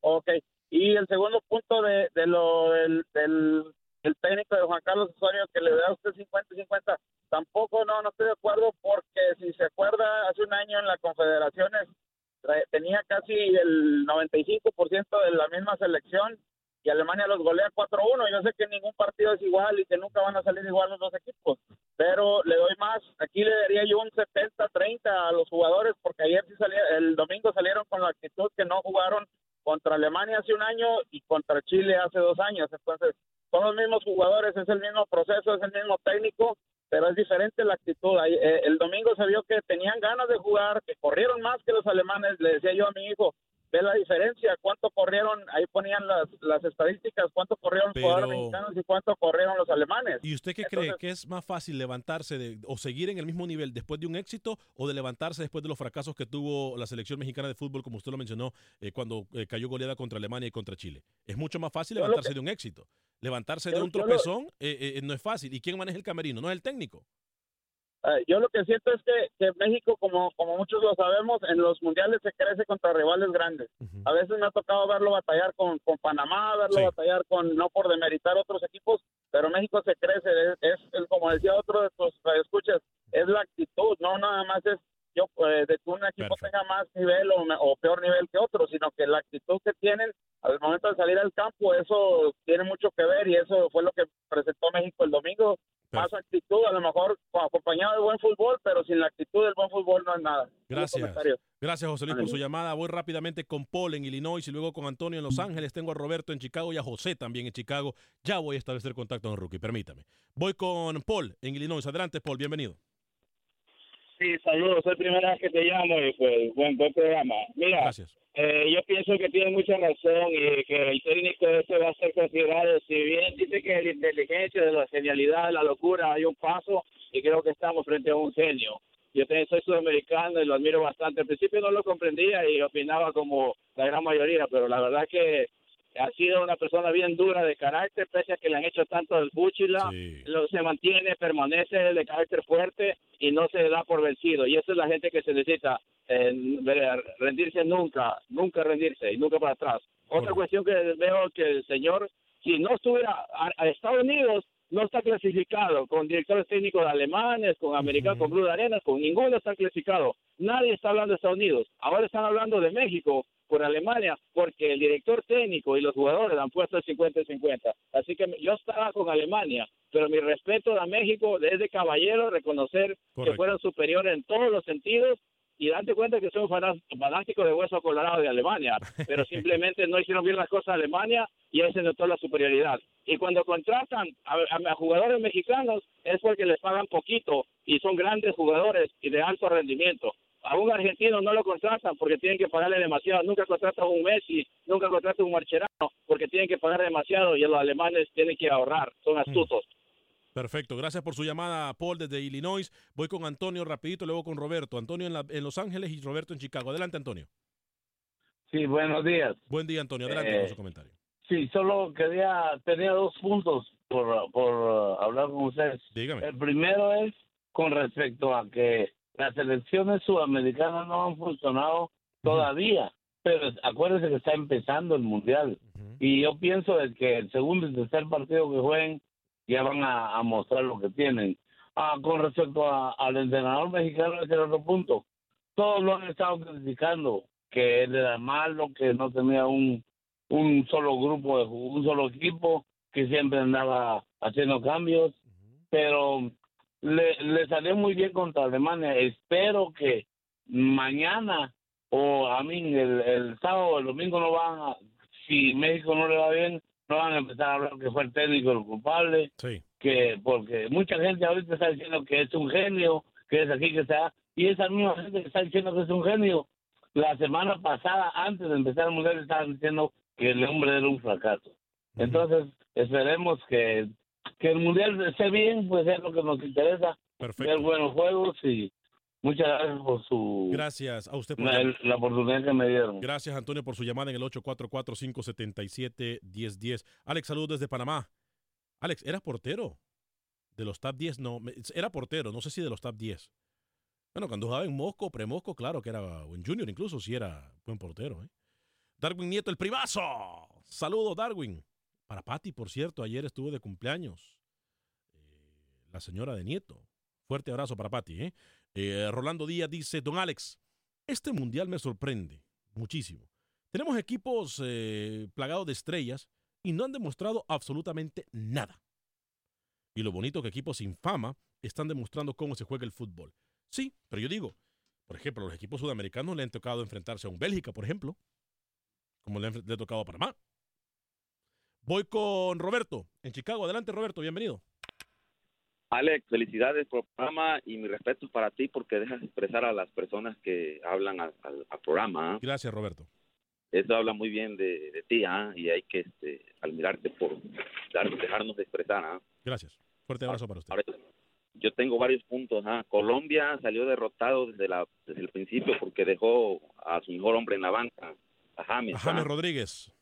Ok. Y el segundo punto de, de lo del, del, técnico de Juan Carlos Osorio que le da a usted 50-50, tampoco no, no estoy de acuerdo porque si se acuerda, hace un año en las confederaciones tenía casi el 95% de la misma selección y Alemania los golea 4-1. Yo sé que ningún partido es igual y que nunca van a salir igual los dos equipos, le doy más. Aquí le daría yo un 70-30 a los jugadores porque ayer sí salía, el domingo salieron con la actitud que no jugaron contra Alemania hace un año y contra Chile hace dos años. Entonces, son los mismos jugadores, es el mismo proceso, es el mismo técnico pero es diferente la actitud. Eh, el domingo se vio que tenían ganas de jugar, que corrieron más que los alemanes. Le decía yo a mi hijo, ve la diferencia, cuánto corrieron, ahí ponían las, las estadísticas, cuánto corrieron los jugadores mexicanos y cuánto corrieron los alemanes. ¿Y usted qué cree? ¿Que es más fácil levantarse de, o seguir en el mismo nivel después de un éxito o de levantarse después de los fracasos que tuvo la selección mexicana de fútbol, como usted lo mencionó, eh, cuando eh, cayó goleada contra Alemania y contra Chile? Es mucho más fácil levantarse de un éxito. Levantarse de un tropezón eh, no es fácil. ¿Y quién maneja el camerino? No es el técnico. Eh, yo lo que siento es que, que, México, como, como muchos lo sabemos, en los mundiales se crece contra rivales grandes. A veces me ha tocado verlo batallar con, con Panamá, verlo batallar con, no por demeritar otros equipos, pero México se crece, es, como decía otro de tus escuchas, es la actitud, no nada más es yo pues, de que un equipo tenga más nivel o, peor nivel que otro, sino que la actitud que tienen al momento de salir al campo, eso tiene mucho que ver y eso fue lo que presentó México el domingo. Más actitud, a lo mejor acompañado de buen fútbol, pero sin la actitud del buen fútbol no es nada. Gracias. Gracias, José Luis, por su llamada. Voy rápidamente con Paul en Illinois y luego con Antonio en Los Ángeles. Tengo a Roberto en Chicago y a José también en Chicago. Ya voy a establecer contacto con Rookie, permítame. Voy con Paul en Illinois. Adelante, Paul, bienvenido. Sí, saludos. Soy primera vez que te llamo y pues buen, buen programa. Mira, Gracias. Eh, yo pienso que tiene mucha razón y que el técnico ese va a ser considerado. Si bien dice que de la inteligencia, de la genialidad, de la locura hay un paso y creo que estamos frente a un genio. Yo también soy sudamericano y lo admiro bastante. Al principio no lo comprendía y opinaba como la gran mayoría, pero la verdad que ha sido una persona bien dura de carácter, pese a que le han hecho tanto el búchila, lo, se mantiene, permanece de carácter fuerte y no se da por vencido. Y esa es la gente que se necesita, eh, rendirse nunca, nunca rendirse y nunca para atrás. Otra cuestión que veo que el señor, si no estuviera a, Estados Unidos, no está clasificado con directores técnicos de alemanes, con americanos, con Blue de Arenas, con ninguno está clasificado. Nadie está hablando de Estados Unidos. Ahora están hablando de México por Alemania, porque el director técnico y los jugadores han puesto el 50-50. Así que yo estaba con Alemania, pero mi respeto a México es de caballero reconocer que fueron superiores en todos los sentidos y darte cuenta que son fanáticos de hueso colorado de Alemania, [LAUGHS] pero simplemente no hicieron bien las cosas Alemania y ahí se notó la superioridad. Y cuando contratan a, jugadores mexicanos es porque les pagan poquito y son grandes jugadores y de alto rendimiento a un argentino no lo contratan porque tienen que pagarle demasiado. Nunca contratan a un Messi, nunca contratan a un Marcherano porque tienen que pagar demasiado y los alemanes tienen que ahorrar. Son astutos. Perfecto, gracias por su llamada, Paul, desde Illinois. Voy con Antonio rapidito, luego con Roberto. Antonio en, Los Ángeles y Roberto en Chicago. Adelante, Antonio. Sí, buenos días. Buen día, Antonio. Adelante con su comentario. Sí, solo quería, tenía dos puntos por, por uh, hablar con ustedes. Dígame. El primero es con respecto a que las elecciones sudamericanas no han funcionado todavía, pero acuérdense que está empezando el mundial. Y yo pienso de que el segundo y tercer partido que jueguen ya van a, mostrar lo que tienen. Ah, con respecto al entrenador mexicano, ese era otro punto. Todos lo han estado criticando, que él era malo, que no tenía un, un solo grupo, de, un solo equipo, que siempre andaba haciendo cambios, pero le, le salió muy bien contra Alemania. Espero que mañana o a mí el, el sábado o el domingo no van a, si México no le va bien, no van a empezar a hablar que fue el técnico el culpable. Que, porque mucha gente ahorita está diciendo que es un genio, que es aquí que está, y esa misma gente que está diciendo que es un genio, la semana pasada, antes de empezar el mundial, estaban diciendo que el hombre era un fracaso. Entonces, esperemos que que el mundial esté bien, pues es lo que nos interesa. Perfecto. Ver buenos juegos y muchas gracias por su. Gracias a usted por la, oportunidad que me dieron. Gracias, Antonio, por su llamada en el 844-577-1010. Alex, saludos desde Panamá. Alex, ¿eras portero? De los top 10, no. Era portero, no sé si de los top 10. Bueno, cuando jugaba en Mosco, pre-Mosco, claro que era en Junior, incluso si era buen portero. ¿eh? Darwin Nieto, el privazo. Saludos, Darwin. Para Patti, por cierto, ayer estuvo de cumpleaños eh, la señora de Nieto. Fuerte abrazo para Patti. ¿eh? ¿eh? Rolando Díaz dice, don Alex, este mundial me sorprende muchísimo. Tenemos equipos eh, plagados de estrellas y no han demostrado absolutamente nada. Y lo bonito que equipos sin fama están demostrando cómo se juega el fútbol. Sí, pero yo digo, por ejemplo, los equipos sudamericanos le han tocado enfrentarse a un Bélgica, por ejemplo, como le, le ha tocado a Panamá. Voy con Roberto en Chicago. Adelante, Roberto, bienvenido. Alex, felicidades por el programa y mi respeto para ti porque dejas expresar a las personas que hablan al, programa. ¿ah? Gracias, Roberto. Eso habla muy bien de, ti ¿ah? y hay que este, admirarte por dejarnos de expresar. ¿ah? Gracias. Fuerte abrazo para usted. yo tengo varios puntos. Colombia salió derrotado desde, la, desde el principio porque dejó a su mejor hombre en la banca, a James. A James Rodríguez.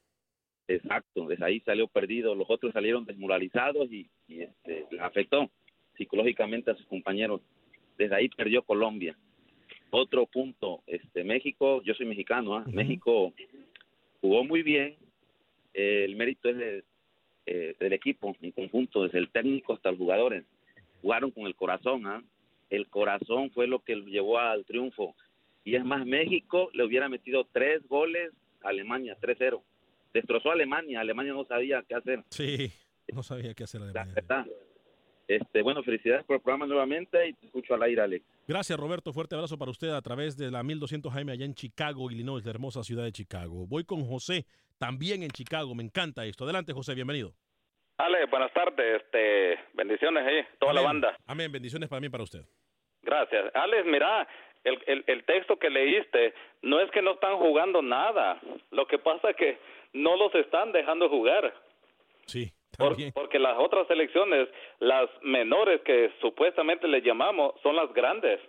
Exacto, desde ahí salió perdido, los otros salieron desmoralizados y, este, les afectó psicológicamente a sus compañeros. Desde ahí perdió Colombia. Otro punto, este México, yo soy mexicano, ¿ah? México jugó muy bien, el mérito es de eh, del equipo en conjunto, desde el técnico hasta los jugadores, jugaron con el corazón, ¿ah? el corazón fue lo que llevó al triunfo. Y es más, México le hubiera metido tres goles a Alemania, 3-0. Destrozó a Alemania, Alemania no sabía qué hacer. Sí, no sabía qué hacer Alemania. Este, bueno, felicidades por el programa nuevamente y te escucho al aire, Alex. Gracias, Roberto. Fuerte abrazo para usted a través de la 1200 Jaime allá en Chicago, Illinois, la hermosa ciudad de Chicago. Voy con José, también en Chicago. Me encanta esto. Adelante, José, bienvenido. Ale, buenas tardes. Este, bendiciones ahí, toda la banda. Amén, bendiciones para mí y para usted. Gracias. Alex, mira, el, el, el, texto que leíste, no es que no están jugando nada. Lo que pasa es que no los están dejando jugar. Sí. porque las otras selecciones, las menores que supuestamente le llamamos, son las grandes.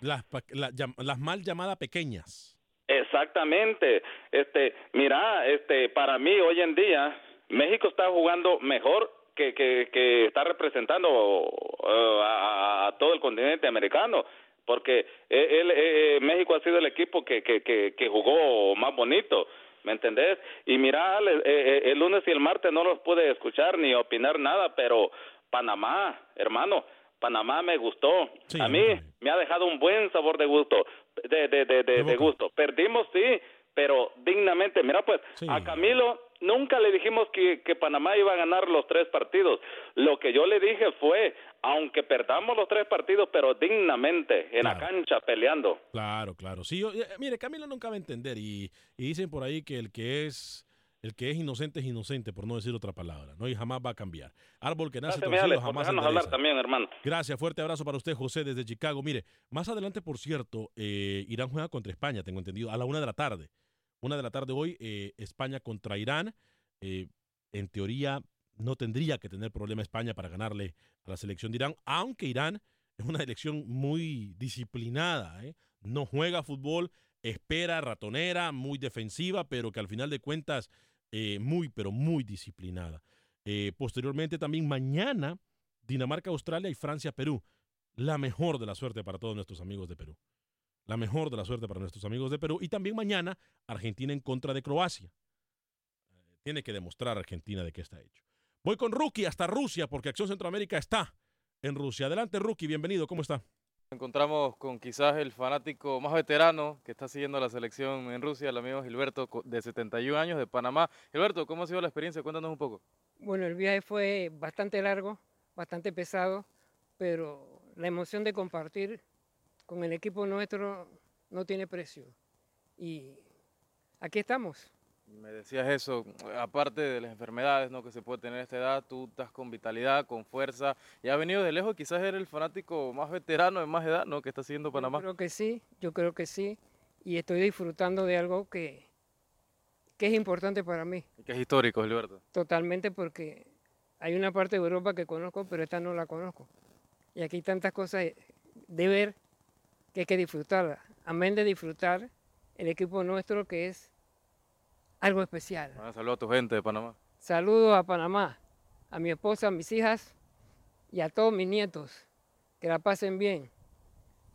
Las, las mal llamadas pequeñas. Exactamente. Este, mira, este, para mí hoy en día México está jugando mejor que, que, que está representando uh, a, todo el continente americano porque él, eh, México ha sido el equipo que, que, que, que jugó más bonito. ¿Me entendés? Y mira, eh, eh, el lunes y el martes no los pude escuchar ni opinar nada, pero Panamá, hermano, Panamá me gustó. a mí me ha dejado un buen sabor de gusto, de, de, de, de, gusto. Perdimos, sí, pero dignamente. Mira, pues, a Camilo nunca le dijimos que, que Panamá iba a ganar los tres partidos. Lo que yo le dije fue, aunque perdamos los tres partidos, pero dignamente, en la cancha, peleando. Claro, claro. Sí, eh, mire, Camilo nunca va a entender y, dicen por ahí que el que es... El que es inocente es inocente, por no decir otra palabra, ¿no? Y jamás va a cambiar. Árbol que nace Gracias, torcido jamás hablar también, hermano. Gracias, fuerte abrazo para usted, José, desde Chicago. Mire, más adelante, por cierto, eh, Irán juega contra España, tengo entendido, a la una de la tarde. Una de la tarde hoy, eh, España contra Irán. Eh, en teoría, no tendría que tener problema España para ganarle a la selección de Irán, aunque Irán es una selección muy disciplinada. ¿eh? No juega fútbol, espera, ratonera, muy defensiva, pero que al final de cuentas, muy, pero muy disciplinada. posteriormente, también mañana, Dinamarca, Australia y Francia, Perú. La mejor de la suerte para todos nuestros amigos de Perú la mejor de la suerte para nuestros amigos de Perú. Y también mañana Argentina en contra de Croacia. Tiene que demostrar Argentina de qué está hecho. Voy con Rookie hasta Rusia porque Acción Centroamérica está en Rusia. Adelante Rookie, bienvenido, ¿cómo está? Encontramos con quizás el fanático más veterano que está siguiendo la selección en Rusia, el amigo Gilberto de 71 años de Panamá. Gilberto, ¿cómo ha sido la experiencia? Cuéntanos un poco. Bueno, el viaje fue bastante largo, bastante pesado, pero la emoción de compartir con el equipo nuestro no tiene precio. Y aquí estamos. Me decías eso, aparte de las enfermedades ¿no? que se puede tener a esta edad, tú estás con vitalidad, con fuerza, y has venido de lejos, quizás eres el fanático más veterano de más edad ¿no? que está siguiendo Panamá. Yo creo que sí, yo creo que sí, y estoy disfrutando de algo que, que es importante para mí. Y que es histórico, Gilberto. Totalmente, porque hay una parte de Europa que conozco, pero esta no la conozco. Y aquí hay tantas cosas de ver que hay que disfrutarla. Amén de disfrutar el equipo nuestro que es algo especial. Ah, saludo a tu gente de Panamá. Saludo a Panamá, a mi esposa, a mis hijas y a todos mis nietos. Que la pasen bien.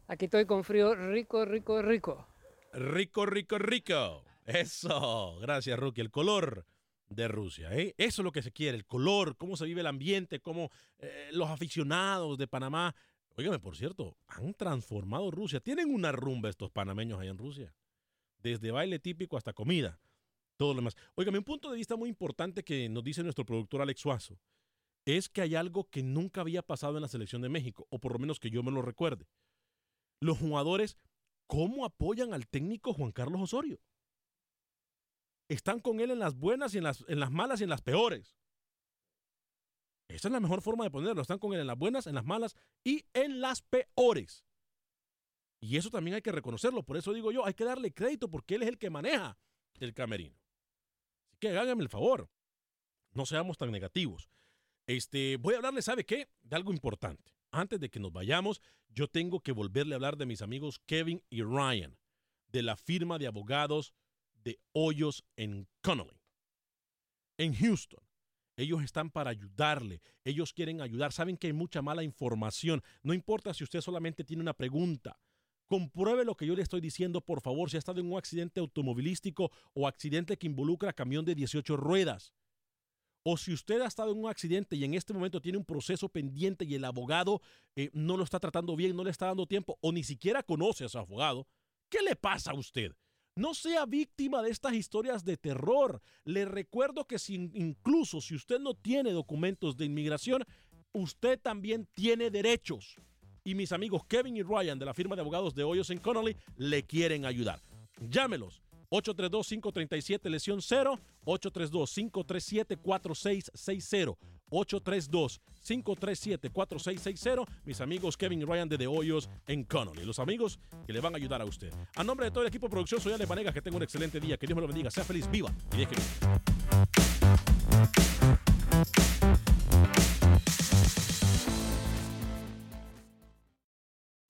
Aquí estoy con frío rico, rico, rico. Rico, rico, rico. Eso. Gracias, Rookie. El color de Rusia. ¿eh? Eso es lo que se quiere, el color, cómo se vive el ambiente, cómo eh, los aficionados de Panamá Óigame, por cierto, han transformado Rusia. Tienen una rumba estos panameños allá en Rusia. Desde baile típico hasta comida. Todo lo demás. Óigame, un punto de vista muy importante que nos dice nuestro productor Alex Suazo es que hay algo que nunca había pasado en la selección de México, o por lo menos que yo me lo recuerde. Los jugadores, ¿cómo apoyan al técnico Juan Carlos Osorio? Están con él en las buenas y en las, en las malas y en las peores. Esa es la mejor forma de ponerlo. Están con él en las buenas, en las malas y en las peores. Y eso también hay que reconocerlo. Por eso digo yo, hay que darle crédito porque él es el que maneja el camerino. Así que háganme el favor. No seamos tan negativos. Este, voy a hablarle, ¿sabe qué? De algo importante. Antes de que nos vayamos, yo tengo que volverle a hablar de mis amigos Kevin y Ryan, de la firma de abogados de Hoyos en Connolly, en Houston. Ellos están para ayudarle. Ellos quieren ayudar. Saben que hay mucha mala información. No importa si usted solamente tiene una pregunta. Compruebe lo que yo le estoy diciendo, por favor, si ha estado en un accidente automovilístico o accidente que involucra camión de 18 ruedas. o si usted ha estado en un accidente y en este momento tiene un proceso pendiente y el abogado eh, no lo está tratando bien, no le está dando tiempo o ni siquiera conoce a su abogado, ¿qué le pasa a usted? No sea víctima de estas historias de terror. Le recuerdo que incluso si usted no tiene documentos de inmigración, usted también tiene derechos. Y mis amigos Kevin y Ryan de la firma de abogados de Hoyos en Connolly le quieren ayudar. Llámelos 832-537 lesión 0, 832-537-4660, 832-537-4660, mis amigos Kevin Ryan de The Hoyos en Connolly, los amigos que le van a ayudar a usted. A nombre de todo el equipo de producción, soy Ale Panegas, que tenga un excelente día, que Dios me lo bendiga, sea feliz, viva. Y déjeme.